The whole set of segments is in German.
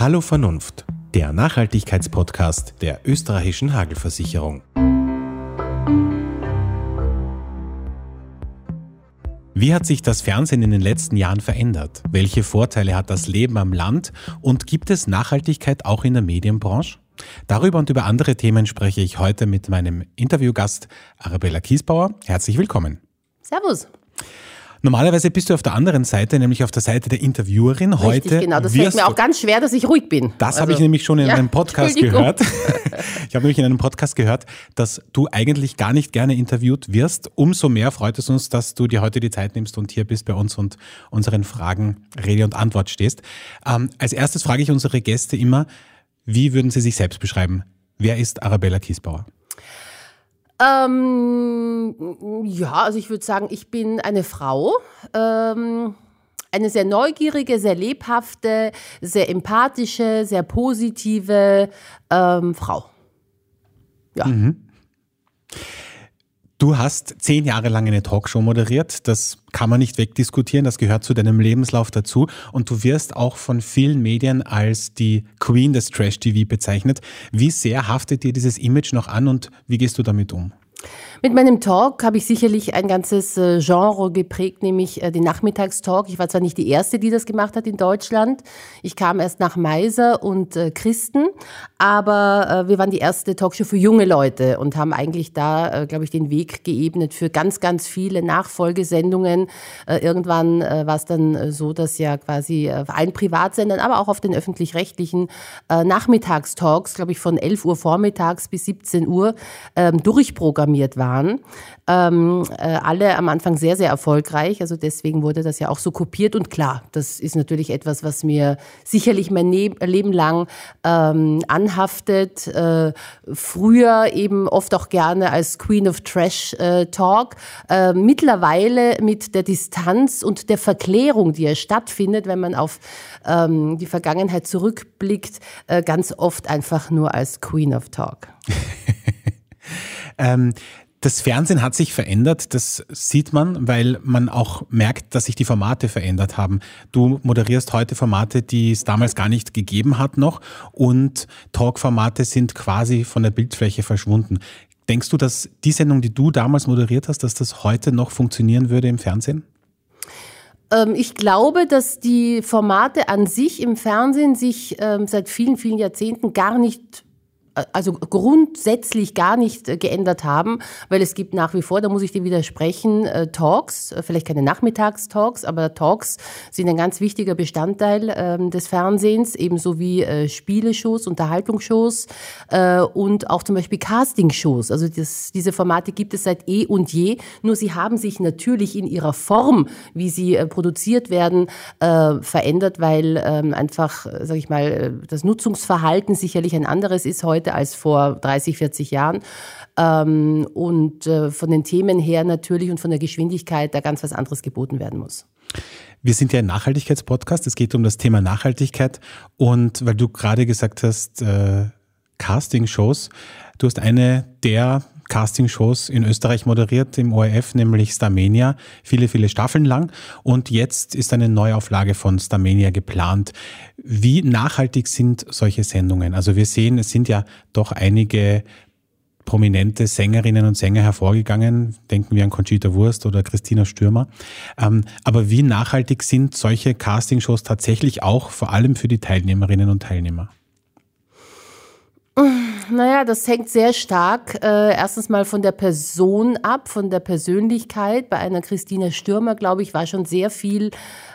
Hallo Vernunft, der Nachhaltigkeitspodcast der österreichischen Hagelversicherung. Wie hat sich das Fernsehen in den letzten Jahren verändert? Welche Vorteile hat das Leben am Land? Und gibt es Nachhaltigkeit auch in der Medienbranche? Darüber und über andere Themen spreche ich heute mit meinem Interviewgast Arabella Kiesbauer. Herzlich willkommen. Servus. Normalerweise bist du auf der anderen Seite, nämlich auf der Seite der Interviewerin. Richtig, Heute genau. Das fällt mir auch ganz schwer, dass ich ruhig bin. Das also, habe ich nämlich schon in ja, einem Podcast gehört. Ich habe nämlich in einem Podcast gehört, dass du eigentlich gar nicht gerne interviewt wirst. Umso mehr freut es uns, dass du dir heute die Zeit nimmst und hier bist bei uns und unseren Fragen Rede und Antwort stehst. Ähm, als erstes frage ich unsere Gäste immer, wie würden sie sich selbst beschreiben? Wer ist Arabella Kiesbauer? Ähm, ja, also ich würde sagen, ich bin eine Frau. Ähm, eine sehr neugierige, sehr lebhafte, sehr empathische, sehr positive ähm, Frau. Ja. Mhm. Du hast zehn Jahre lang eine Talkshow moderiert. Das kann man nicht wegdiskutieren. Das gehört zu deinem Lebenslauf dazu. Und du wirst auch von vielen Medien als die Queen des Trash-TV bezeichnet. Wie sehr haftet dir dieses Image noch an und wie gehst du damit um? Mit meinem Talk habe ich sicherlich ein ganzes äh, Genre geprägt, nämlich äh, den Nachmittagstalk. Ich war zwar nicht die Erste, die das gemacht hat in Deutschland. Ich kam erst nach Meiser und äh, Christen, aber wir waren die erste Talkshow für junge Leute und haben eigentlich da, glaube ich, den Weg geebnet für ganz, ganz viele Nachfolgesendungen. Irgendwann war es dann so, dass ja quasi auf allen Privatsendern, aber auch auf den öffentlich-rechtlichen Nachmittagstalks, glaube ich, von 11 Uhr vormittags bis 17 Uhr ähm, durchprogrammiert waren waren. Ähm, äh, alle am Anfang sehr, sehr erfolgreich. Also deswegen wurde das ja auch so kopiert. Und klar, das ist natürlich etwas, was mir sicherlich mein ne Leben lang ähm, anhaftet. Äh, früher eben oft auch gerne als Queen of Trash äh, Talk. Äh, mittlerweile mit der Distanz und der Verklärung, die ja stattfindet, wenn man auf ähm, die Vergangenheit zurückblickt, äh, ganz oft einfach nur als Queen of Talk. ähm, das Fernsehen hat sich verändert, das sieht man, weil man auch merkt, dass sich die Formate verändert haben. Du moderierst heute Formate, die es damals gar nicht gegeben hat noch und Talk-Formate sind quasi von der Bildfläche verschwunden. Denkst du, dass die Sendung, die du damals moderiert hast, dass das heute noch funktionieren würde im Fernsehen? Ähm, ich glaube, dass die Formate an sich im Fernsehen sich ähm, seit vielen, vielen Jahrzehnten gar nicht also grundsätzlich gar nicht äh, geändert haben, weil es gibt nach wie vor, da muss ich dir widersprechen, äh, Talks, äh, vielleicht keine Nachmittagstalks, aber Talks sind ein ganz wichtiger Bestandteil ähm, des Fernsehens, ebenso wie Spieleshows, Unterhaltungsshows und auch zum Beispiel Castingshows. Also das, diese Formate gibt es seit eh und je, nur sie haben sich natürlich in ihrer Form, wie sie produziert werden, verändert, weil ähm, einfach, sage ich mal, das Nutzungsverhalten sicherlich ein anderes ist heute heute als vor 30, 40 Jahren. Ähm, und äh, von den Themen her natürlich und von der Geschwindigkeit da ganz was anderes geboten werden muss. Wir sind ja ein Nachhaltigkeitspodcast. Es geht um das Thema Nachhaltigkeit. Und weil du gerade gesagt hast, äh, Casting-Shows, du hast eine der Castingshows in Österreich moderiert im ORF, nämlich Starmania, viele, viele Staffeln lang. Und jetzt ist eine Neuauflage von Starmania geplant. Wie nachhaltig sind solche Sendungen? Also wir sehen, es sind ja doch einige prominente Sängerinnen und Sänger hervorgegangen. Denken wir an Conchita Wurst oder Christina Stürmer. Ähm, aber wie nachhaltig sind solche Castingshows tatsächlich auch vor allem für die Teilnehmerinnen und Teilnehmer? Naja, das hängt sehr stark äh, erstens mal von der Person ab, von der Persönlichkeit. Bei einer Christina Stürmer, glaube ich, war schon sehr viel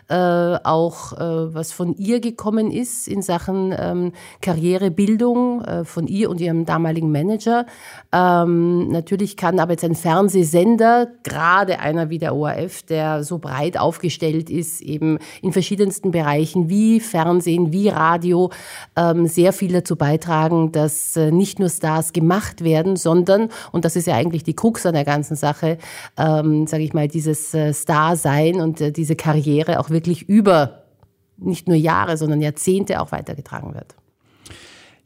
äh, auch äh, was von ihr gekommen ist in Sachen ähm, Karrierebildung äh, von ihr und ihrem damaligen Manager. Ähm, natürlich kann aber jetzt ein Fernsehsender, gerade einer wie der ORF, der so breit aufgestellt ist, eben in verschiedensten Bereichen wie Fernsehen, wie Radio, ähm, sehr viel dazu beitragen, dass äh, nicht nur Stars gemacht werden, sondern, und das ist ja eigentlich die Krux an der ganzen Sache, ähm, sage ich mal, dieses äh, Star-Sein und äh, diese Karriere auch wirklich über nicht nur Jahre, sondern Jahrzehnte auch weitergetragen wird.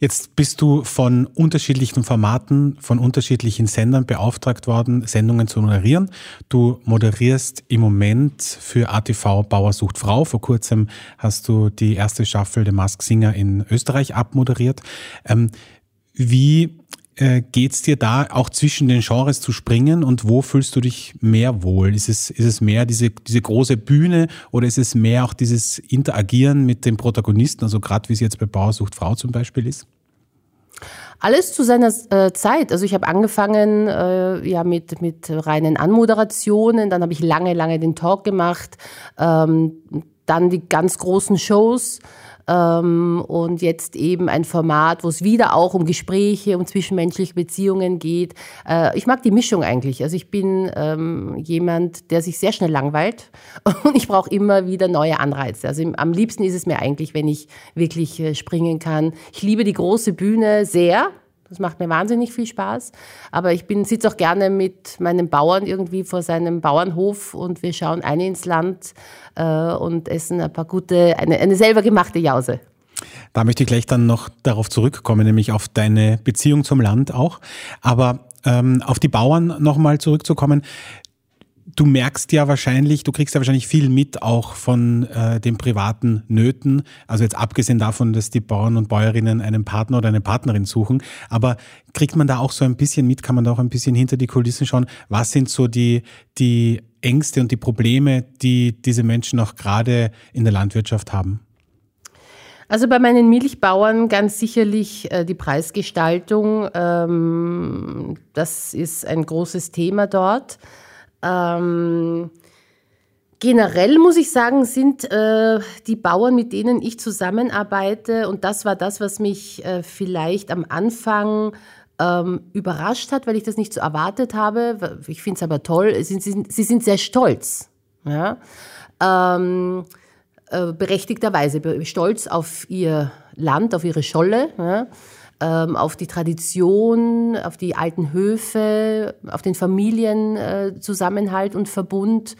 Jetzt bist du von unterschiedlichen Formaten, von unterschiedlichen Sendern beauftragt worden, Sendungen zu moderieren. Du moderierst im Moment für ATV Bauer sucht Frau. Vor kurzem hast du die erste Staffel der Mask Singer in Österreich abmoderiert. Ähm, wie äh, geht es dir da auch zwischen den Genres zu springen und wo fühlst du dich mehr wohl? Ist es, ist es mehr diese, diese große Bühne oder ist es mehr auch dieses Interagieren mit den Protagonisten, also gerade wie es jetzt bei Bauersucht Frau zum Beispiel ist? Alles zu seiner äh, Zeit. Also ich habe angefangen äh, ja mit mit reinen Anmoderationen, dann habe ich lange lange den Talk gemacht, ähm, dann die ganz großen Shows ähm, und jetzt eben ein Format, wo es wieder auch um Gespräche, um zwischenmenschliche Beziehungen geht. Äh, ich mag die Mischung eigentlich. Also ich bin ähm, jemand, der sich sehr schnell langweilt und ich brauche immer wieder neue Anreize. Also im, am liebsten ist es mir eigentlich, wenn ich wirklich äh, springen kann. Ich liebe die große Bühne sehr. Das macht mir wahnsinnig viel Spaß. Aber ich sitze auch gerne mit meinem Bauern irgendwie vor seinem Bauernhof und wir schauen eine ins Land äh, und essen ein paar gute, eine, eine selber gemachte Jause. Da möchte ich gleich dann noch darauf zurückkommen, nämlich auf deine Beziehung zum Land auch. Aber ähm, auf die Bauern nochmal zurückzukommen du merkst ja wahrscheinlich, du kriegst ja wahrscheinlich viel mit auch von äh, den privaten Nöten. Also jetzt abgesehen davon, dass die Bauern und Bäuerinnen einen Partner oder eine Partnerin suchen. Aber kriegt man da auch so ein bisschen mit, kann man da auch ein bisschen hinter die Kulissen schauen? Was sind so die, die Ängste und die Probleme, die diese Menschen auch gerade in der Landwirtschaft haben? Also bei meinen Milchbauern ganz sicherlich äh, die Preisgestaltung. Ähm, das ist ein großes Thema dort. Ähm, generell muss ich sagen, sind äh, die Bauern, mit denen ich zusammenarbeite, und das war das, was mich äh, vielleicht am Anfang ähm, überrascht hat, weil ich das nicht so erwartet habe. Ich finde es aber toll. Sie, sie, sie, sind sehr stolz. Ja? Ähm, äh, berechtigterweise stolz auf ihr Land, auf ihre Scholle. Ja? Ähm, auf die Tradition, auf die alten Höfe, auf den Familienzusammenhalt äh, und Verbund,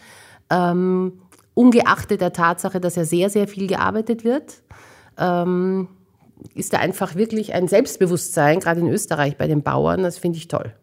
ähm, ungeachtet der Tatsache, dass ja sehr, sehr viel gearbeitet wird. Ähm, ist da einfach wirklich ein Selbstbewusstsein, gerade in Österreich bei den Bauern, das finde ich toll.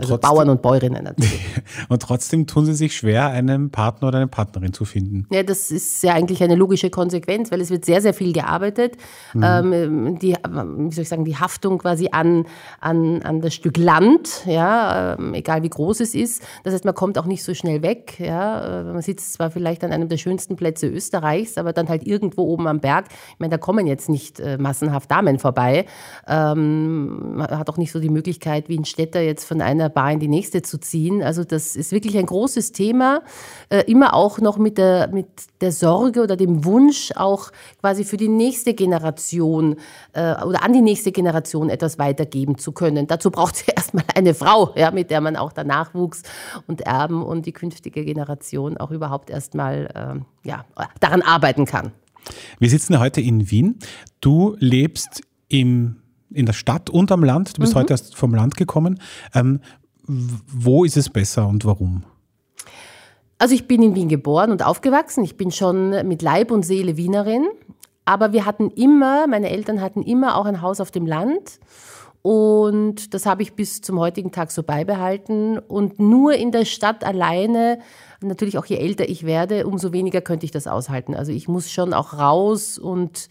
Also trotzdem, Bauern und Bäuerinnen natürlich. und trotzdem tun sie sich schwer, einen Partner oder eine Partnerin zu finden. Ja, das ist ja eigentlich eine logische Konsequenz, weil es wird sehr, sehr viel gearbeitet. Mhm. Ähm, die, wie soll ich sagen, die Haftung quasi an, an, an das Stück Land, ja, ähm, egal wie groß es ist. Das heißt, man kommt auch nicht so schnell weg. Ja. Äh, man sitzt zwar vielleicht an einem der schönsten Plätze Österreichs, aber dann halt irgendwo oben am Berg. Ich meine, da kommen jetzt nicht äh, massenhaft Damen vorbei. Ähm, man hat auch nicht so die Möglichkeit, wie ein Städter jetzt von einer Bar in die nächste zu ziehen. Also das ist wirklich ein großes Thema, äh, immer auch noch mit der, mit der Sorge oder dem Wunsch, auch quasi für die nächste Generation äh, oder an die nächste Generation etwas weitergeben zu können. Dazu braucht es erstmal eine Frau, ja, mit der man auch der Nachwuchs und Erben und die künftige Generation auch überhaupt erstmal äh, ja, daran arbeiten kann. Wir sitzen heute in Wien. Du lebst im in der Stadt und am Land. Du bist mhm. heute erst vom Land gekommen. Ähm, wo ist es besser und warum? Also ich bin in Wien geboren und aufgewachsen. Ich bin schon mit Leib und Seele Wienerin. Aber wir hatten immer, meine Eltern hatten immer auch ein Haus auf dem Land. Und das habe ich bis zum heutigen Tag so beibehalten. Und nur in der Stadt alleine, natürlich auch je älter ich werde, umso weniger könnte ich das aushalten. Also ich muss schon auch raus und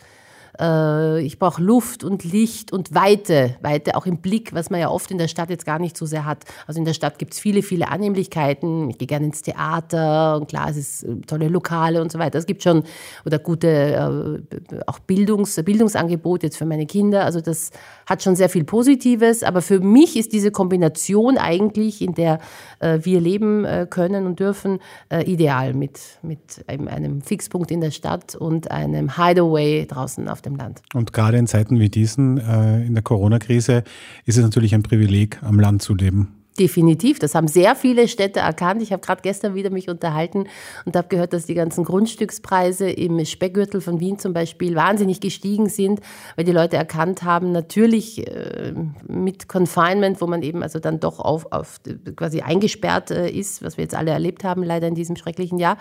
äh, ich brauche Luft und Licht und Weite, Weite auch im Blick, was man ja oft in der Stadt jetzt gar nicht so sehr hat. Also in der Stadt gibt es viele, viele Annehmlichkeiten. Ich gehe gerne ins Theater und klar, es ist äh, tolle Lokale und so weiter. Es gibt schon oder gute äh, auch Bildungs, Bildungsangebot jetzt für meine Kinder. Also das hat schon sehr viel Positives. Aber für mich ist diese Kombination eigentlich, in der wir leben können und dürfen, ideal mit, mit einem Fixpunkt in der Stadt und einem Hideaway draußen auf dem Land. Und gerade in Zeiten wie diesen, äh, in der Corona-Krise, ist es natürlich ein Privileg, am Land zu leben. Definitiv, das haben sehr viele Städte erkannt. Ich habe gerade gestern wieder mich unterhalten und habe gehört, dass die ganzen Grundstückspreise im Speckgürtel von Wien zum Beispiel wahnsinnig gestiegen sind, weil die Leute erkannt haben, natürlich äh, mit Confinement, wo man eben also dann doch auf, auf quasi eingesperrt äh, ist, was wir jetzt alle erlebt haben, leider in diesem schrecklichen Jahr,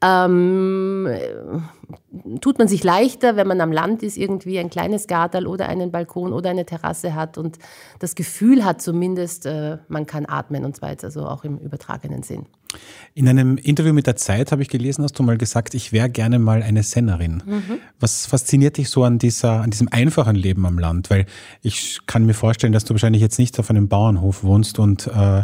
ähm, tut man sich leichter, wenn man am Land ist, irgendwie ein kleines Gartel oder einen Balkon oder eine Terrasse hat und das Gefühl hat zumindest, äh, man kann atmen und zwar jetzt also auch im übertragenen Sinn. In einem Interview mit der Zeit habe ich gelesen, hast du mal gesagt, ich wäre gerne mal eine Sennerin. Mhm. Was fasziniert dich so an dieser, an diesem einfachen Leben am Land? Weil ich kann mir vorstellen, dass du wahrscheinlich jetzt nicht auf einem Bauernhof wohnst und, äh,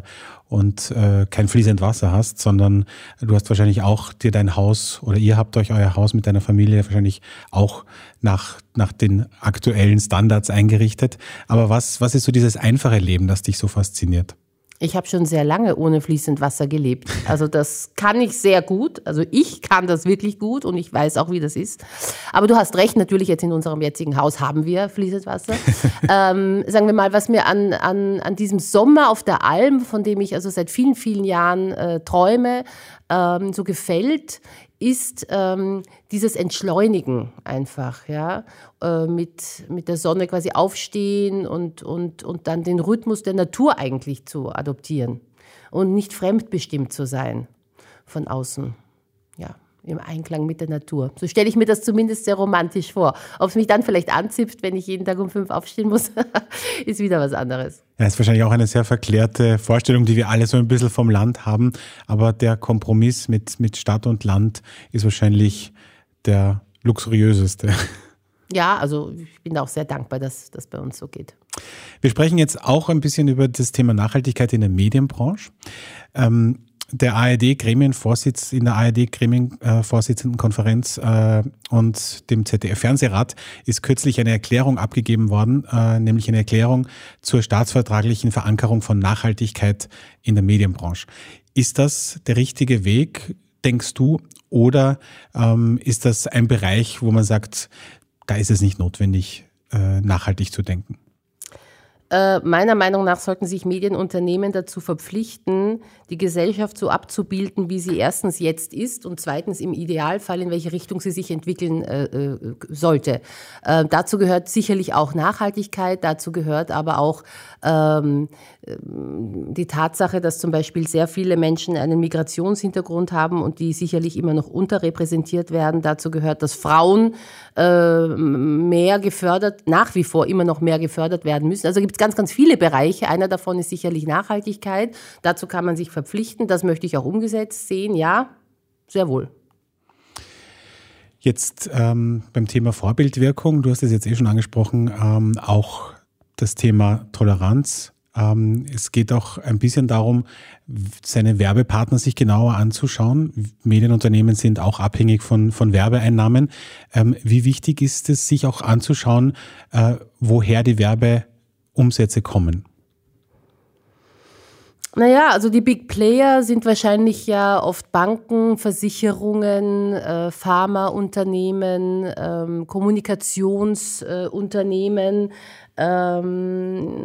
und äh, kein fließend Wasser hast, sondern du hast wahrscheinlich auch dir dein Haus oder ihr habt euch euer Haus mit deiner Familie wahrscheinlich auch nach, nach den aktuellen Standards eingerichtet. Aber was, was ist so dieses einfache Leben, das dich so fasziniert? Ich habe schon sehr lange ohne fließend Wasser gelebt. Also das kann ich sehr gut. Also ich kann das wirklich gut und ich weiß auch, wie das ist. Aber du hast recht, natürlich jetzt in unserem jetzigen Haus haben wir fließend Wasser. ähm, sagen wir mal, was mir an, an, an diesem Sommer auf der Alm, von dem ich also seit vielen, vielen Jahren äh, träume, ähm, so gefällt, ist ähm, dieses Entschleunigen einfach, ja, äh, mit, mit der Sonne quasi aufstehen und, und, und dann den Rhythmus der Natur eigentlich zu adoptieren und nicht fremdbestimmt zu sein von außen. Ja im Einklang mit der Natur. So stelle ich mir das zumindest sehr romantisch vor. Ob es mich dann vielleicht anzipft, wenn ich jeden Tag um fünf aufstehen muss, ist wieder was anderes. Ja, ist wahrscheinlich auch eine sehr verklärte Vorstellung, die wir alle so ein bisschen vom Land haben. Aber der Kompromiss mit, mit Stadt und Land ist wahrscheinlich der luxuriöseste. Ja, also ich bin auch sehr dankbar, dass das bei uns so geht. Wir sprechen jetzt auch ein bisschen über das Thema Nachhaltigkeit in der Medienbranche. Ähm, der ARD-Gremienvorsitz in der ARD-Gremienvorsitzendenkonferenz äh, und dem ZDF-Fernsehrat ist kürzlich eine Erklärung abgegeben worden, äh, nämlich eine Erklärung zur staatsvertraglichen Verankerung von Nachhaltigkeit in der Medienbranche. Ist das der richtige Weg, denkst du, oder ähm, ist das ein Bereich, wo man sagt, da ist es nicht notwendig, äh, nachhaltig zu denken? Äh, meiner Meinung nach sollten sich Medienunternehmen dazu verpflichten, die Gesellschaft so abzubilden, wie sie erstens jetzt ist und zweitens im Idealfall, in welche Richtung sie sich entwickeln äh, äh, sollte. Äh, dazu gehört sicherlich auch Nachhaltigkeit, dazu gehört aber auch ähm, die Tatsache, dass zum Beispiel sehr viele Menschen einen Migrationshintergrund haben und die sicherlich immer noch unterrepräsentiert werden. Dazu gehört, dass Frauen äh, mehr gefördert, nach wie vor immer noch mehr gefördert werden müssen. Also gibt ganz, ganz viele Bereiche. Einer davon ist sicherlich Nachhaltigkeit. Dazu kann man sich verpflichten. Das möchte ich auch umgesetzt sehen. Ja, sehr wohl. Jetzt ähm, beim Thema Vorbildwirkung, du hast es jetzt eh schon angesprochen, ähm, auch das Thema Toleranz. Ähm, es geht auch ein bisschen darum, seine Werbepartner sich genauer anzuschauen. Medienunternehmen sind auch abhängig von, von Werbeeinnahmen. Ähm, wie wichtig ist es, sich auch anzuschauen, äh, woher die Werbeumsätze kommen? Naja, also die Big Player sind wahrscheinlich ja oft Banken, Versicherungen, äh, Pharmaunternehmen, ähm, Kommunikationsunternehmen, ähm,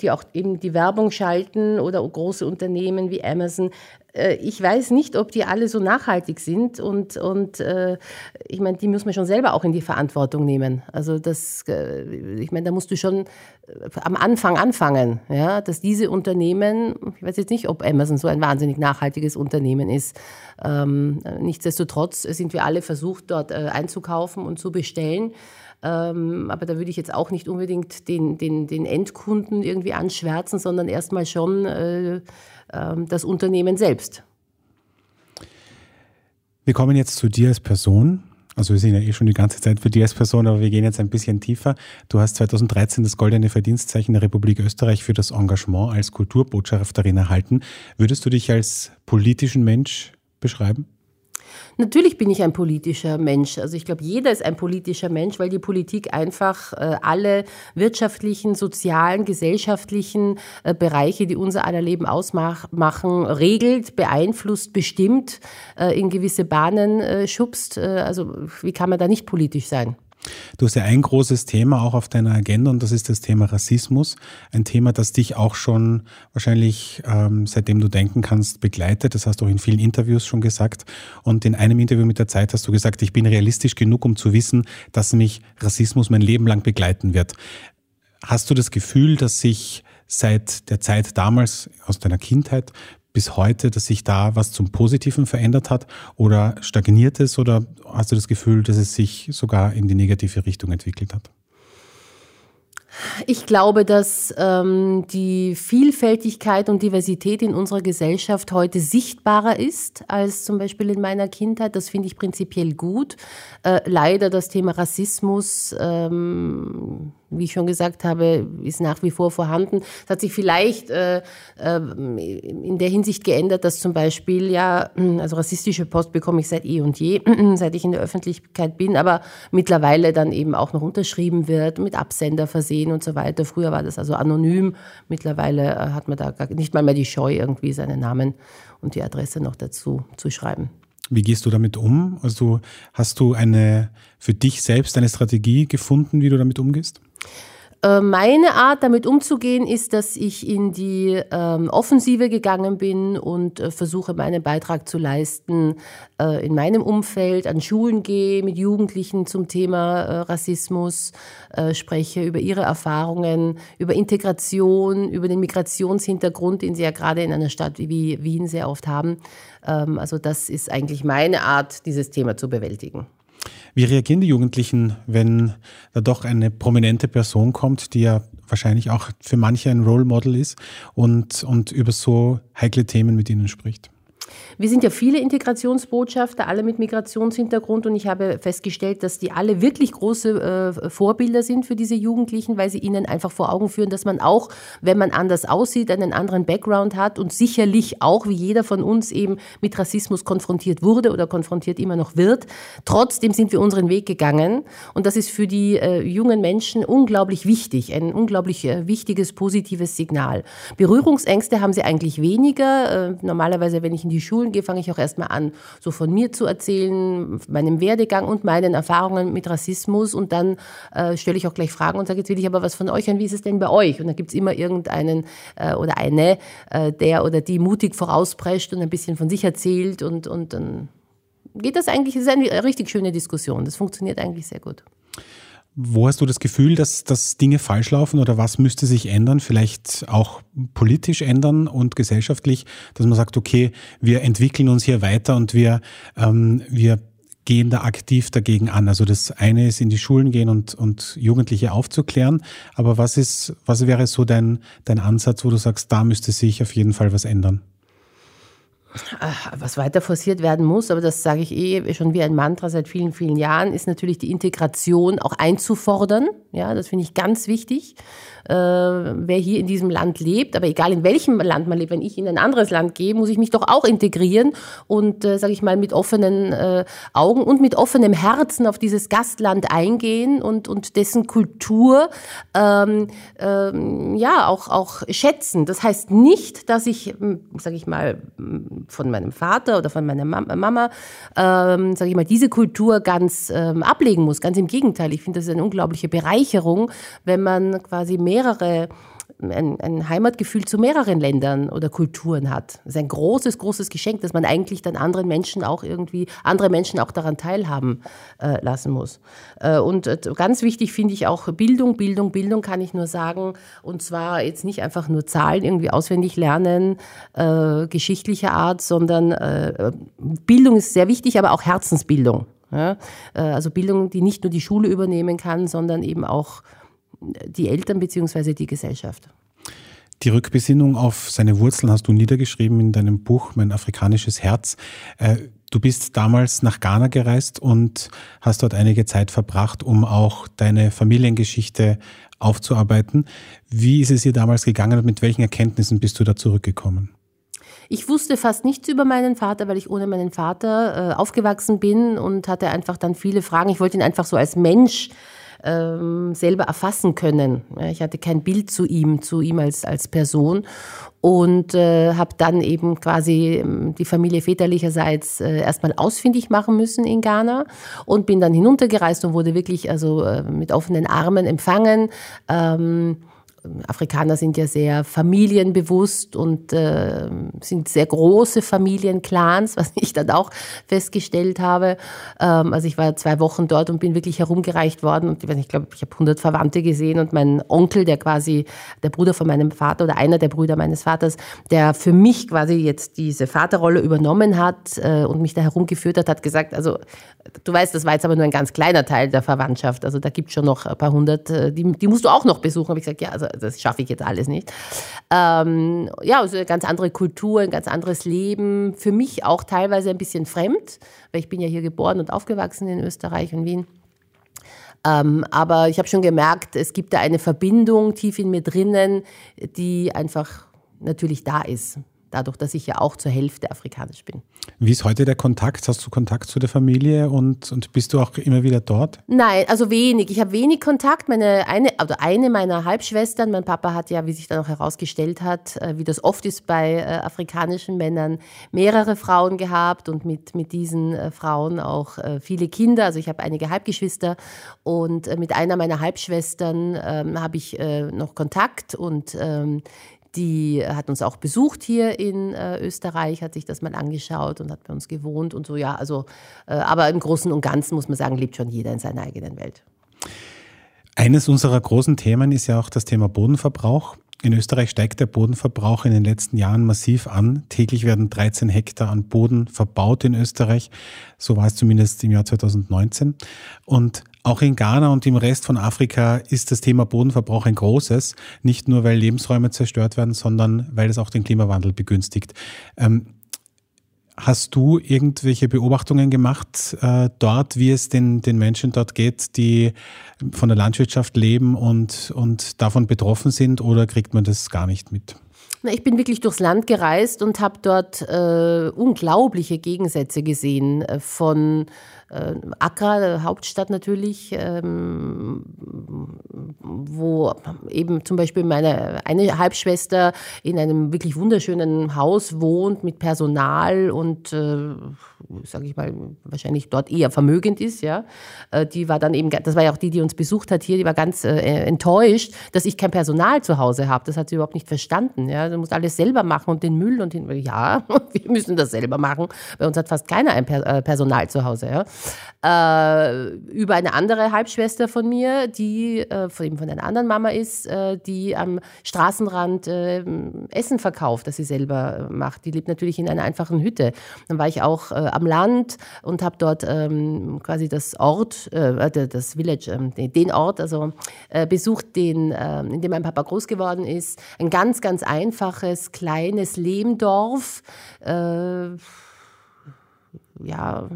die auch eben die Werbung schalten oder große Unternehmen wie Amazon. Äh, ich weiß nicht, ob die alle so nachhaltig sind und, und äh, ich meine, die muss man schon selber auch in die Verantwortung nehmen. Also das, äh, ich meine, da musst du schon am Anfang anfangen, ja, dass diese Unternehmen, ich weiß jetzt nicht, ob Amazon so ein wahnsinnig nachhaltiges Unternehmen ist. Ähm, nichtsdestotrotz sind wir alle versucht, dort einzukaufen und zu bestellen. Ähm, aber da würde ich jetzt auch nicht unbedingt den, den, den Endkunden irgendwie anschwärzen, sondern erstmal schon äh, äh, das Unternehmen selbst. Wir kommen jetzt zu dir als Person. Also wir sind ja eh schon die ganze Zeit für dich als Person, aber wir gehen jetzt ein bisschen tiefer. Du hast 2013 das Goldene Verdienstzeichen der Republik Österreich für das Engagement als Kulturbotschafterin erhalten. Würdest du dich als politischen Mensch beschreiben? Natürlich bin ich ein politischer Mensch. Also ich glaube, jeder ist ein politischer Mensch, weil die Politik einfach äh, alle wirtschaftlichen, sozialen, gesellschaftlichen äh, Bereiche, die unser aller Leben ausmachen, regelt, beeinflusst, bestimmt, äh, in gewisse Bahnen äh, schubst. Äh, also wie kann man da nicht politisch sein? Du hast ja ein großes Thema auch auf deiner Agenda und das ist das Thema Rassismus. Ein Thema, das dich auch schon wahrscheinlich, ähm, seitdem du denken kannst, begleitet. Das hast du auch in vielen Interviews schon gesagt. Und in einem Interview mit der Zeit hast du gesagt, ich bin realistisch genug, um zu wissen, dass mich Rassismus mein Leben lang begleiten wird. Hast du das Gefühl, dass sich seit der Zeit damals aus deiner Kindheit bis heute, dass sich da was zum Positiven verändert hat oder stagniert es oder hast du das Gefühl, dass es sich sogar in die negative Richtung entwickelt hat? Ich glaube, dass ähm, die Vielfältigkeit und Diversität in unserer Gesellschaft heute sichtbarer ist als zum Beispiel in meiner Kindheit. Das finde ich prinzipiell gut. Äh, leider das Thema Rassismus ähm, wie ich schon gesagt habe, ist nach wie vor vorhanden. Es hat sich vielleicht äh, äh, in der Hinsicht geändert, dass zum Beispiel, ja, also rassistische Post bekomme ich seit eh und je, seit ich in der Öffentlichkeit bin, aber mittlerweile dann eben auch noch unterschrieben wird, mit Absender versehen und so weiter. Früher war das also anonym, mittlerweile äh, hat man da nicht mal mehr die Scheu, irgendwie seinen Namen und die Adresse noch dazu zu schreiben. Wie gehst du damit um? Also hast du eine für dich selbst eine Strategie gefunden, wie du damit umgehst? Äh, meine Art, damit umzugehen, ist, dass ich in die ähm, Offensive gegangen bin und äh, versuche, meinen Beitrag zu leisten äh, in meinem Umfeld, an Schulen gehe, mit Jugendlichen zum Thema äh, Rassismus äh, spreche, über ihre Erfahrungen, über Integration, über den Migrationshintergrund, den sie ja gerade in einer Stadt wie Wien sehr oft haben. Ähm, also das ist eigentlich meine Art, dieses Thema zu bewältigen. Wie reagieren die Jugendlichen, wenn da doch eine prominente Person kommt, die ja wahrscheinlich auch für manche ein Role Model ist und, und über so heikle Themen mit ihnen spricht? Wir sind ja viele Integrationsbotschafter, alle mit Migrationshintergrund und ich habe festgestellt, dass die alle wirklich große äh, Vorbilder sind für diese Jugendlichen, weil sie ihnen einfach vor Augen führen, dass man auch, wenn man anders aussieht, einen anderen Background hat und sicherlich auch, wie jeder von uns eben mit Rassismus konfrontiert wurde oder konfrontiert immer noch wird. Trotzdem sind wir unseren Weg gegangen und das ist für die äh, jungen Menschen unglaublich wichtig, ein unglaublich äh, wichtiges, positives Signal. Berührungsängste haben sie eigentlich weniger. Äh, normalerweise, wenn ich in die Schulen gehe, fange ich auch erstmal an, so von mir zu erzählen, meinem Werdegang und meinen Erfahrungen mit Rassismus. Und dann äh, stelle ich auch gleich Fragen und sage, jetzt will ich aber was von euch hören, wie ist es denn bei euch? Und dann gibt es immer irgendeinen äh, oder eine, äh, der oder die mutig vorausprescht und ein bisschen von sich erzählt. Und, und dann geht das eigentlich, das ist eine richtig schöne Diskussion. Das funktioniert eigentlich sehr gut. Wo hast du das Gefühl, dass, dass Dinge falsch laufen oder was müsste sich ändern? Vielleicht auch politisch ändern und gesellschaftlich, dass man sagt, okay, wir entwickeln uns hier weiter und wir, ähm, wir gehen da aktiv dagegen an. Also das eine ist in die Schulen gehen und, und Jugendliche aufzuklären. Aber was ist, was wäre so dein, dein Ansatz, wo du sagst, da müsste sich auf jeden Fall was ändern? Was weiter forciert werden muss, aber das sage ich eh schon wie ein Mantra seit vielen, vielen Jahren, ist natürlich die Integration auch einzufordern. Ja, das finde ich ganz wichtig äh, wer hier in diesem Land lebt, aber egal in welchem Land man lebt, wenn ich in ein anderes Land gehe, muss ich mich doch auch integrieren und, äh, sage ich mal, mit offenen äh, Augen und mit offenem Herzen auf dieses Gastland eingehen und, und dessen Kultur ähm, ähm, ja auch, auch schätzen. Das heißt nicht, dass ich, hm, sage ich mal, hm, von meinem Vater oder von meiner Mama, ähm, sage ich mal, diese Kultur ganz ähm, ablegen muss. Ganz im Gegenteil. Ich finde, das ist eine unglaubliche Bereicherung, wenn man quasi mehr mehrere ein, ein, Heimatgefühl zu mehreren Ländern oder Kulturen hat. Das ist ein großes, großes Geschenk, dass man eigentlich dann anderen Menschen auch irgendwie, andere Menschen auch daran teilhaben äh, lassen muss. Äh, und äh, ganz wichtig finde ich auch Bildung, Bildung, Bildung kann ich nur sagen. Und zwar jetzt nicht einfach nur Zahlen irgendwie auswendig lernen, äh, geschichtlicher Art, sondern äh, Bildung ist sehr wichtig, aber auch Herzensbildung. Ja? Äh, also Bildung, die nicht nur die Schule übernehmen kann, sondern eben auch die Eltern bzw. die Gesellschaft. Die Rückbesinnung auf seine Wurzeln hast du niedergeschrieben in deinem Buch Mein afrikanisches Herz. Äh, du bist damals nach Ghana gereist und hast dort einige Zeit verbracht, um auch deine Familiengeschichte aufzuarbeiten. Wie ist es dir damals gegangen und mit welchen Erkenntnissen bist du da zurückgekommen? Ich wusste fast nichts über meinen Vater, weil ich ohne meinen Vater äh, aufgewachsen bin und hatte einfach dann viele Fragen. Ich wollte ihn einfach so als Mensch ähm, selber erfassen können. Ich hatte kein Bild zu ihm, zu ihm als, als Person und äh, habe dann eben quasi ähm, die Familie väterlicherseits äh, erstmal ausfindig machen müssen in Ghana und bin dann hinuntergereist und wurde wirklich also äh, mit offenen Armen empfangen. Ähm, Afrikaner sind ja sehr familienbewusst und äh, sind sehr große Familienclans, was ich dann auch festgestellt habe. Ähm, also ich war zwei Wochen dort und bin wirklich herumgereicht worden und ich, weiß ich glaube, ich habe 100 Verwandte gesehen und mein Onkel, der quasi der Bruder von meinem Vater oder einer der Brüder meines Vaters, der für mich quasi jetzt diese Vaterrolle übernommen hat äh, und mich da herumgeführt hat, hat gesagt, also du weißt, das war jetzt aber nur ein ganz kleiner Teil der Verwandtschaft, also da gibt es schon noch ein paar hundert, äh, die, die musst du auch noch besuchen. Habe ich gesagt, ja, also das schaffe ich jetzt alles nicht. Ähm, ja, also eine ganz andere Kultur, ein ganz anderes Leben. Für mich auch teilweise ein bisschen fremd, weil ich bin ja hier geboren und aufgewachsen in Österreich und Wien. Ähm, aber ich habe schon gemerkt, es gibt da eine Verbindung tief in mir drinnen, die einfach natürlich da ist dadurch, dass ich ja auch zur Hälfte afrikanisch bin. Wie ist heute der Kontakt? Hast du Kontakt zu der Familie und, und bist du auch immer wieder dort? Nein, also wenig. Ich habe wenig Kontakt. Meine eine, also eine meiner Halbschwestern, mein Papa hat ja, wie sich dann auch herausgestellt hat, äh, wie das oft ist bei äh, afrikanischen Männern, mehrere Frauen gehabt und mit, mit diesen äh, Frauen auch viele Kinder. Also ich habe einige Halbgeschwister und mit einer meiner Halbschwestern ähm, habe ich äh, noch Kontakt und ähm, die hat uns auch besucht hier in äh, Österreich, hat sich das mal angeschaut und hat bei uns gewohnt und so, ja. Also, äh, aber im Großen und Ganzen muss man sagen, lebt schon jeder in seiner eigenen Welt. Eines unserer großen Themen ist ja auch das Thema Bodenverbrauch. In Österreich steigt der Bodenverbrauch in den letzten Jahren massiv an. Täglich werden 13 Hektar an Boden verbaut in Österreich. So war es zumindest im Jahr 2019. Und auch in Ghana und im Rest von Afrika ist das Thema Bodenverbrauch ein großes. Nicht nur, weil Lebensräume zerstört werden, sondern weil es auch den Klimawandel begünstigt. Ähm, Hast du irgendwelche Beobachtungen gemacht äh, dort, wie es den, den Menschen dort geht, die von der Landwirtschaft leben und, und davon betroffen sind, oder kriegt man das gar nicht mit? Ich bin wirklich durchs Land gereist und habe dort äh, unglaubliche Gegensätze gesehen äh, von äh, Accra, Hauptstadt natürlich, ähm, wo eben zum Beispiel meine eine Halbschwester in einem wirklich wunderschönen Haus wohnt mit Personal und, äh, sage ich mal, wahrscheinlich dort eher vermögend ist. Ja, äh, die war dann eben, das war ja auch die, die uns besucht hat hier, die war ganz äh, enttäuscht, dass ich kein Personal zu Hause habe. Das hat sie überhaupt nicht verstanden. Ja, du musst alles selber machen und den Müll und den, ja, wir müssen das selber machen. Bei uns hat fast keiner ein äh, Personal zu Hause. Ja äh, über eine andere Halbschwester von mir, die äh, von, von einer anderen Mama ist, äh, die am Straßenrand äh, Essen verkauft, das sie selber macht. Die lebt natürlich in einer einfachen Hütte. Dann war ich auch äh, am Land und habe dort ähm, quasi das Ort, äh, das Village, ähm, den Ort, also besucht, den, ähm, in dem mein Papa groß geworden ist. Ein ganz, ganz einfaches, kleines Lehmdorf ja,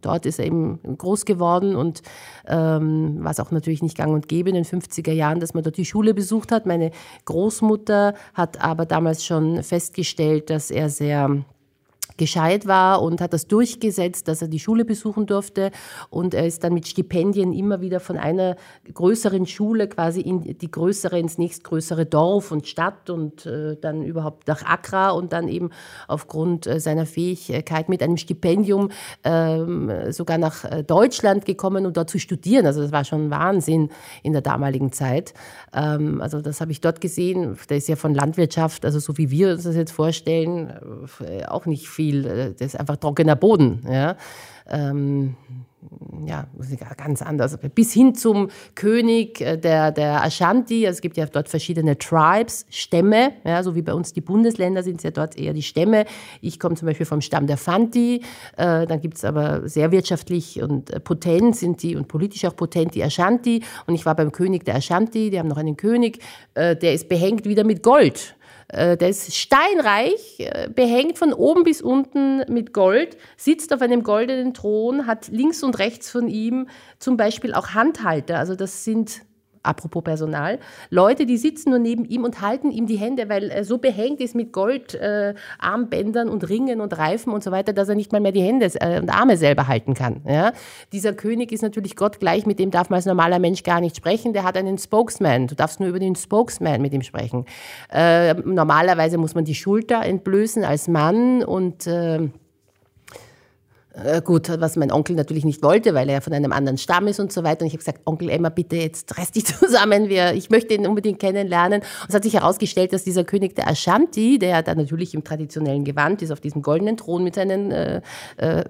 dort ist er eben groß geworden und ähm, war es auch natürlich nicht gang und gäbe in den 50er Jahren, dass man dort die Schule besucht hat. Meine Großmutter hat aber damals schon festgestellt, dass er sehr gescheit war und hat das durchgesetzt, dass er die Schule besuchen durfte. Und er ist dann mit Stipendien immer wieder von einer größeren Schule quasi in die größere, ins nächstgrößere Dorf und Stadt und äh, dann überhaupt nach Accra und dann eben aufgrund äh, seiner Fähigkeit mit einem Stipendium ähm, sogar nach äh, Deutschland gekommen, um dort zu studieren. Also das war schon Wahnsinn in der damaligen Zeit. Ähm, also das habe ich dort gesehen. Der ist ja von Landwirtschaft, also so wie wir uns das jetzt vorstellen, auch nicht viel viel, äh, das ist einfach trockener Boden. Ja. Ähm, ja, ganz anders. Bis hin zum König äh, der, der Ashanti. Also es gibt ja dort verschiedene Tribes, Stämme. Ja, so wie bei uns die Bundesländer sind es ja dort eher die Stämme. Ich komme zum Beispiel vom Stamm der Fanti. Äh, dann gibt es aber sehr wirtschaftlich und potent sind die und politisch auch potent die Ashanti. Und ich war beim König der Ashanti. Die haben noch einen König, der ist behängt wieder mit Gold. Äh, der ist steinreich, äh, behängt von oben bis unten mit Gold, sitzt auf einem goldenen Thron, hat links und rechts von ihm zum Beispiel auch Handhalter. Also das sind apropos Personal, Leute, die sitzen nur neben ihm und halten ihm die Hände, weil er so behängt ist mit Goldarmbändern äh, und Ringen und Reifen und so weiter, dass er nicht mal mehr die Hände äh, und Arme selber halten kann. Ja? Dieser König ist natürlich Gott gleich, mit dem darf man als normaler Mensch gar nicht sprechen. Der hat einen Spokesman. Du darfst nur über den Spokesman mit ihm sprechen. Äh, normalerweise muss man die Schulter entblößen als Mann und äh, gut, was mein Onkel natürlich nicht wollte, weil er von einem anderen Stamm ist und so weiter. Und ich habe gesagt, Onkel Emma, bitte jetzt reiß dich zusammen, wir, ich möchte ihn unbedingt kennenlernen. Und es hat sich herausgestellt, dass dieser König der Ashanti, der da natürlich im traditionellen Gewand ist, auf diesem goldenen Thron mit seinen äh, äh,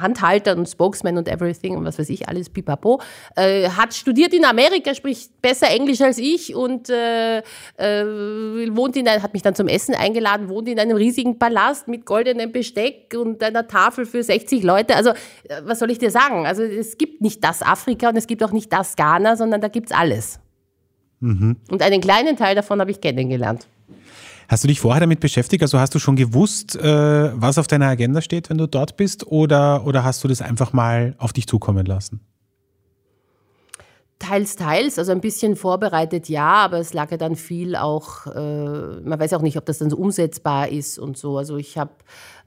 Handhaltern und Spokesman und everything und was weiß ich, alles pipapo, äh, hat studiert in Amerika, spricht besser Englisch als ich und wohnt in ein, hat mich dann zum Essen eingeladen, wohnt in einem riesigen Palast mit goldenem Besteck und einer Tafel für 60 Leute. Also, äh, was soll ich dir sagen? Also, es gibt nicht das Afrika und es gibt auch nicht das Ghana, sondern da gibt es alles. Mhm. Und einen kleinen Teil davon habe ich kennengelernt. Hast du dich vorher damit beschäftigt? Also hast du schon gewusst, äh, was auf deiner Agenda steht, wenn du dort bist? Oder, oder hast du das einfach mal auf dich zukommen lassen? Teils, teils, also ein bisschen vorbereitet, ja, aber es lag ja dann viel auch, äh, man weiß auch nicht, ob das dann so umsetzbar ist und so. Also ich habe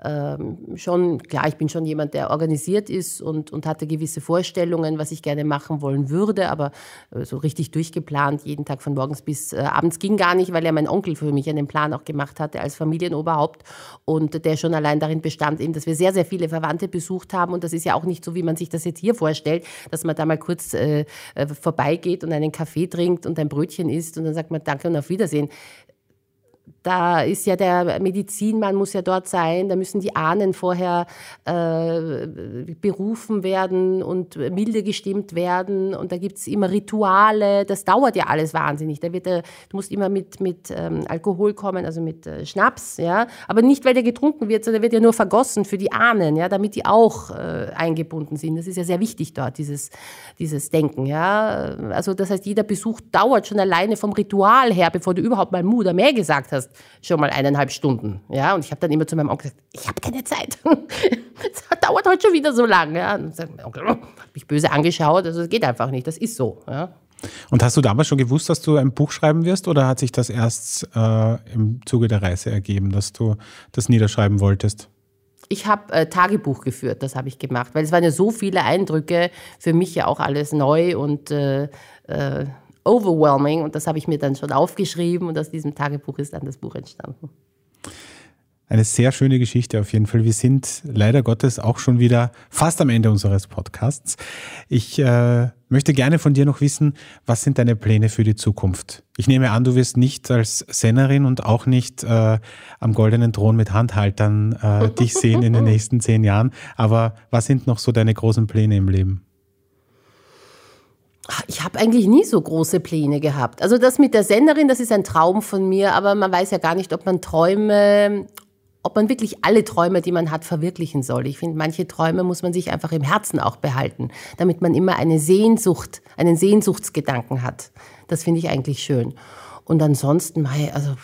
ähm, schon, klar, ich bin schon jemand, der organisiert ist und, und hatte gewisse Vorstellungen, was ich gerne machen wollen würde, aber äh, so richtig durchgeplant, jeden Tag von morgens bis äh, abends ging gar nicht, weil ja mein Onkel für mich einen Plan auch gemacht hatte als Familienoberhaupt und der schon allein darin bestand, eben, dass wir sehr, sehr viele Verwandte besucht haben und das ist ja auch nicht so, wie man sich das jetzt hier vorstellt, dass man da mal kurz äh, äh vorbeigeht und einen Kaffee trinkt und ein Brötchen isst und dann sagt man Danke und auf Wiedersehen da ist ja der Medizinmann muss ja dort sein, da müssen die Ahnen vorher äh, berufen werden und milde gestimmt werden und da gibt es immer Rituale, das dauert ja alles wahnsinnig. Da wird, äh, du musst immer mit, mit ähm, Alkohol kommen, also mit äh, Schnaps, ja, aber nicht, weil der getrunken wird, sondern der wird ja nur vergossen für die Ahnen, ja, damit die auch äh, eingebunden sind. Das ist ja sehr wichtig dort, dieses, dieses Denken, ja. Also das heißt, jeder Besuch dauert schon alleine vom Ritual her, bevor du überhaupt mal Mu oder mehr gesagt hast schon mal eineinhalb Stunden. Ja, und ich habe dann immer zu meinem Onkel gesagt, ich habe keine Zeit. das dauert heute schon wieder so lange. Ja, und sagt mein Onkel, mich böse angeschaut. Also es geht einfach nicht. Das ist so. Ja. Und hast du damals schon gewusst, dass du ein Buch schreiben wirst oder hat sich das erst äh, im Zuge der Reise ergeben, dass du das niederschreiben wolltest? Ich habe äh, Tagebuch geführt, das habe ich gemacht, weil es waren ja so viele Eindrücke, für mich ja auch alles neu und äh, äh overwhelming und das habe ich mir dann schon aufgeschrieben und aus diesem Tagebuch ist dann das Buch entstanden. Eine sehr schöne Geschichte auf jeden Fall. Wir sind leider Gottes auch schon wieder fast am Ende unseres Podcasts. Ich äh, möchte gerne von dir noch wissen, was sind deine Pläne für die Zukunft? Ich nehme an, du wirst nicht als Sennerin und auch nicht äh, am goldenen Thron mit Handhaltern äh, dich sehen in den nächsten zehn Jahren. Aber was sind noch so deine großen Pläne im Leben? Ich habe eigentlich nie so große Pläne gehabt. Also das mit der Senderin, das ist ein Traum von mir, aber man weiß ja gar nicht, ob man Träume, ob man wirklich alle Träume, die man hat, verwirklichen soll. Ich finde, manche Träume muss man sich einfach im Herzen auch behalten, damit man immer eine Sehnsucht, einen Sehnsuchtsgedanken hat. Das finde ich eigentlich schön. Und ansonsten, also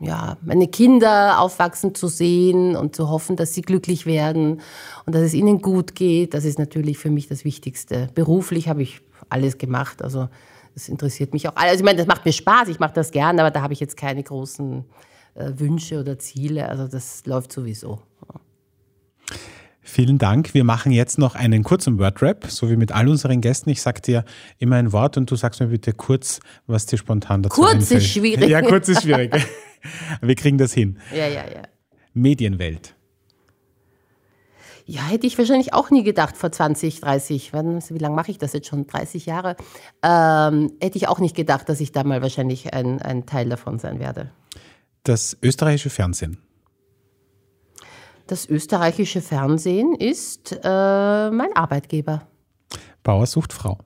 ja, meine Kinder aufwachsen zu sehen und zu hoffen, dass sie glücklich werden und dass es ihnen gut geht, das ist natürlich für mich das Wichtigste. Beruflich habe ich alles gemacht, also das interessiert mich auch. Also ich meine, das macht mir Spaß, ich mache das gern, aber da habe ich jetzt keine großen äh, Wünsche oder Ziele, also das läuft sowieso. Vielen Dank. Wir machen jetzt noch einen kurzen Wordrap, so wie mit all unseren Gästen. Ich sage dir immer ein Wort und du sagst mir bitte kurz, was dir spontan dazu kurz einfällt. Kurz ist schwierig. Ja, kurz ist schwierig. Wir kriegen das hin. Ja, ja, ja. Medienwelt. Ja, hätte ich wahrscheinlich auch nie gedacht vor 20, 30, wie lange mache ich das jetzt schon? 30 Jahre. Ähm, hätte ich auch nicht gedacht, dass ich da mal wahrscheinlich ein, ein Teil davon sein werde. Das österreichische Fernsehen. Das österreichische Fernsehen ist äh, mein Arbeitgeber. Bauer sucht Frau.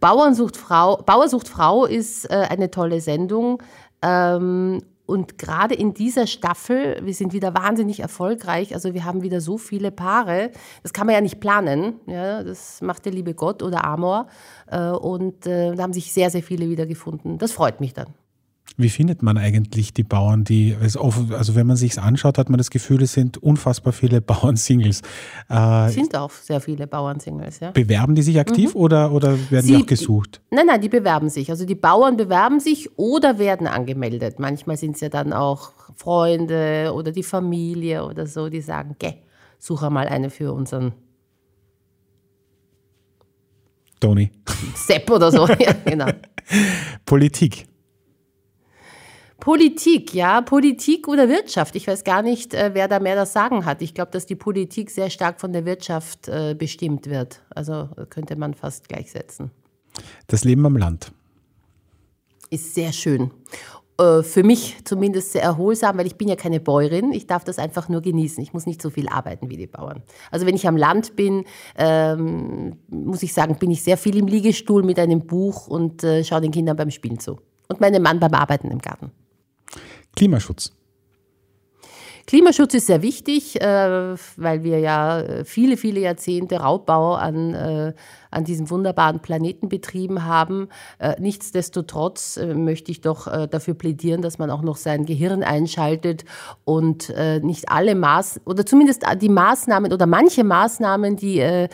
Bauern sucht Frau. Bauer sucht Frau ist äh, eine tolle Sendung. Ähm, und gerade in dieser Staffel, wir sind wieder wahnsinnig erfolgreich. Also wir haben wieder so viele Paare. Das kann man ja nicht planen. Ja, das macht der liebe Gott oder Amor. Äh, und äh, da haben sich sehr, sehr viele wieder gefunden. Das freut mich dann. Wie findet man eigentlich die Bauern, die, also wenn man sich anschaut, hat man das Gefühl, es sind unfassbar viele Bauernsingles. Äh, sind auch sehr viele Bauernsingles, ja. Bewerben die sich aktiv mhm. oder, oder werden Sie, die auch gesucht? Nein, nein, die bewerben sich. Also die Bauern bewerben sich oder werden angemeldet. Manchmal sind es ja dann auch Freunde oder die Familie oder so, die sagen, geh, suche mal eine für unseren Toni. Sepp oder so, ja, genau. Politik. Politik, ja, Politik oder Wirtschaft. Ich weiß gar nicht, äh, wer da mehr das Sagen hat. Ich glaube, dass die Politik sehr stark von der Wirtschaft äh, bestimmt wird. Also könnte man fast gleichsetzen. Das Leben am Land. Ist sehr schön. Äh, für mich zumindest sehr erholsam, weil ich bin ja keine Bäuerin. Ich darf das einfach nur genießen. Ich muss nicht so viel arbeiten wie die Bauern. Also wenn ich am Land bin, ähm, muss ich sagen, bin ich sehr viel im Liegestuhl mit einem Buch und äh, schaue den Kindern beim Spielen zu. Und meinem Mann beim Arbeiten im Garten. Klimaschutz. Klimaschutz ist sehr wichtig, äh, weil wir ja äh, viele, viele Jahrzehnte Raubbau an, äh, an diesem wunderbaren Planeten betrieben haben. Nichtsdestotrotz möchte ich doch dafür plädieren, dass man auch noch sein Gehirn einschaltet und nicht alle Maß oder zumindest die Maßnahmen oder manche Maßnahmen, die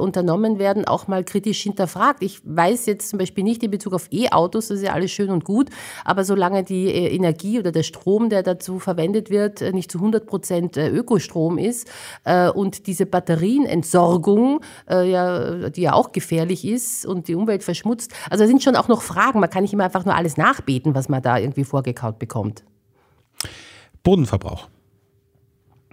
unternommen werden, auch mal kritisch hinterfragt. Ich weiß jetzt zum Beispiel nicht in Bezug auf E-Autos, das ist ja alles schön und gut, aber solange die Energie oder der Strom, der dazu verwendet wird, nicht zu 100 Prozent äh, Ökostrom ist äh, und diese Batterienentsorgung, äh, die ja auch gefährlich ist und die Umwelt verschmutzt. Also da sind schon auch noch Fragen. Man kann nicht immer einfach nur alles nachbeten, was man da irgendwie vorgekaut bekommt. Bodenverbrauch.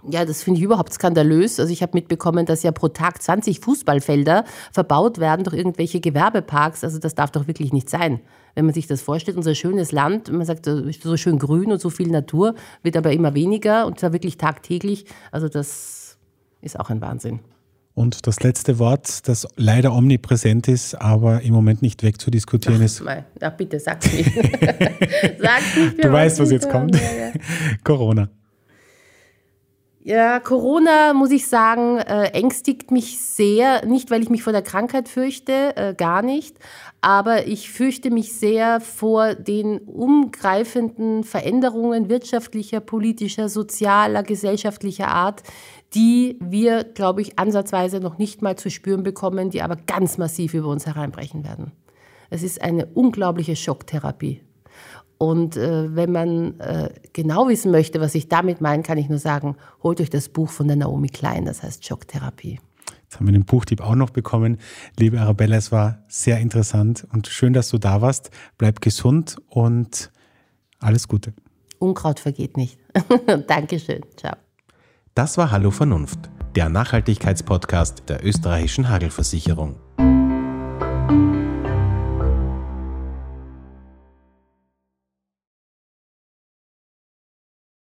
Ja, das finde ich überhaupt skandalös. Also ich habe mitbekommen, dass ja pro Tag 20 Fußballfelder verbaut werden durch irgendwelche Gewerbeparks. Also das darf doch wirklich nicht sein. Wenn man sich das vorstellt, unser schönes Land, man sagt so schön grün und so viel Natur, wird aber immer weniger und zwar wirklich tagtäglich. Also das ist auch ein Wahnsinn. Und das letzte Wort, das leider omnipräsent ist, aber im Moment nicht wegzudiskutieren ist. Ach, ja, bitte, sag's nicht. sag's nicht du weißt, was jetzt kommt. Ja, ja. Corona. Ja, Corona, muss ich sagen, äh, ängstigt mich sehr. Nicht, weil ich mich vor der Krankheit fürchte, äh, gar nicht. Aber ich fürchte mich sehr vor den umgreifenden Veränderungen wirtschaftlicher, politischer, sozialer, gesellschaftlicher Art, die wir, glaube ich, ansatzweise noch nicht mal zu spüren bekommen, die aber ganz massiv über uns hereinbrechen werden. Es ist eine unglaubliche Schocktherapie. Und äh, wenn man äh, genau wissen möchte, was ich damit meine, kann ich nur sagen, holt euch das Buch von der Naomi Klein, das heißt Schocktherapie. Jetzt haben wir den Buchtipp auch noch bekommen. Liebe Arabella, es war sehr interessant und schön, dass du da warst. Bleib gesund und alles Gute. Unkraut vergeht nicht. Dankeschön. Ciao. Das war Hallo Vernunft, der Nachhaltigkeitspodcast der österreichischen Hagelversicherung.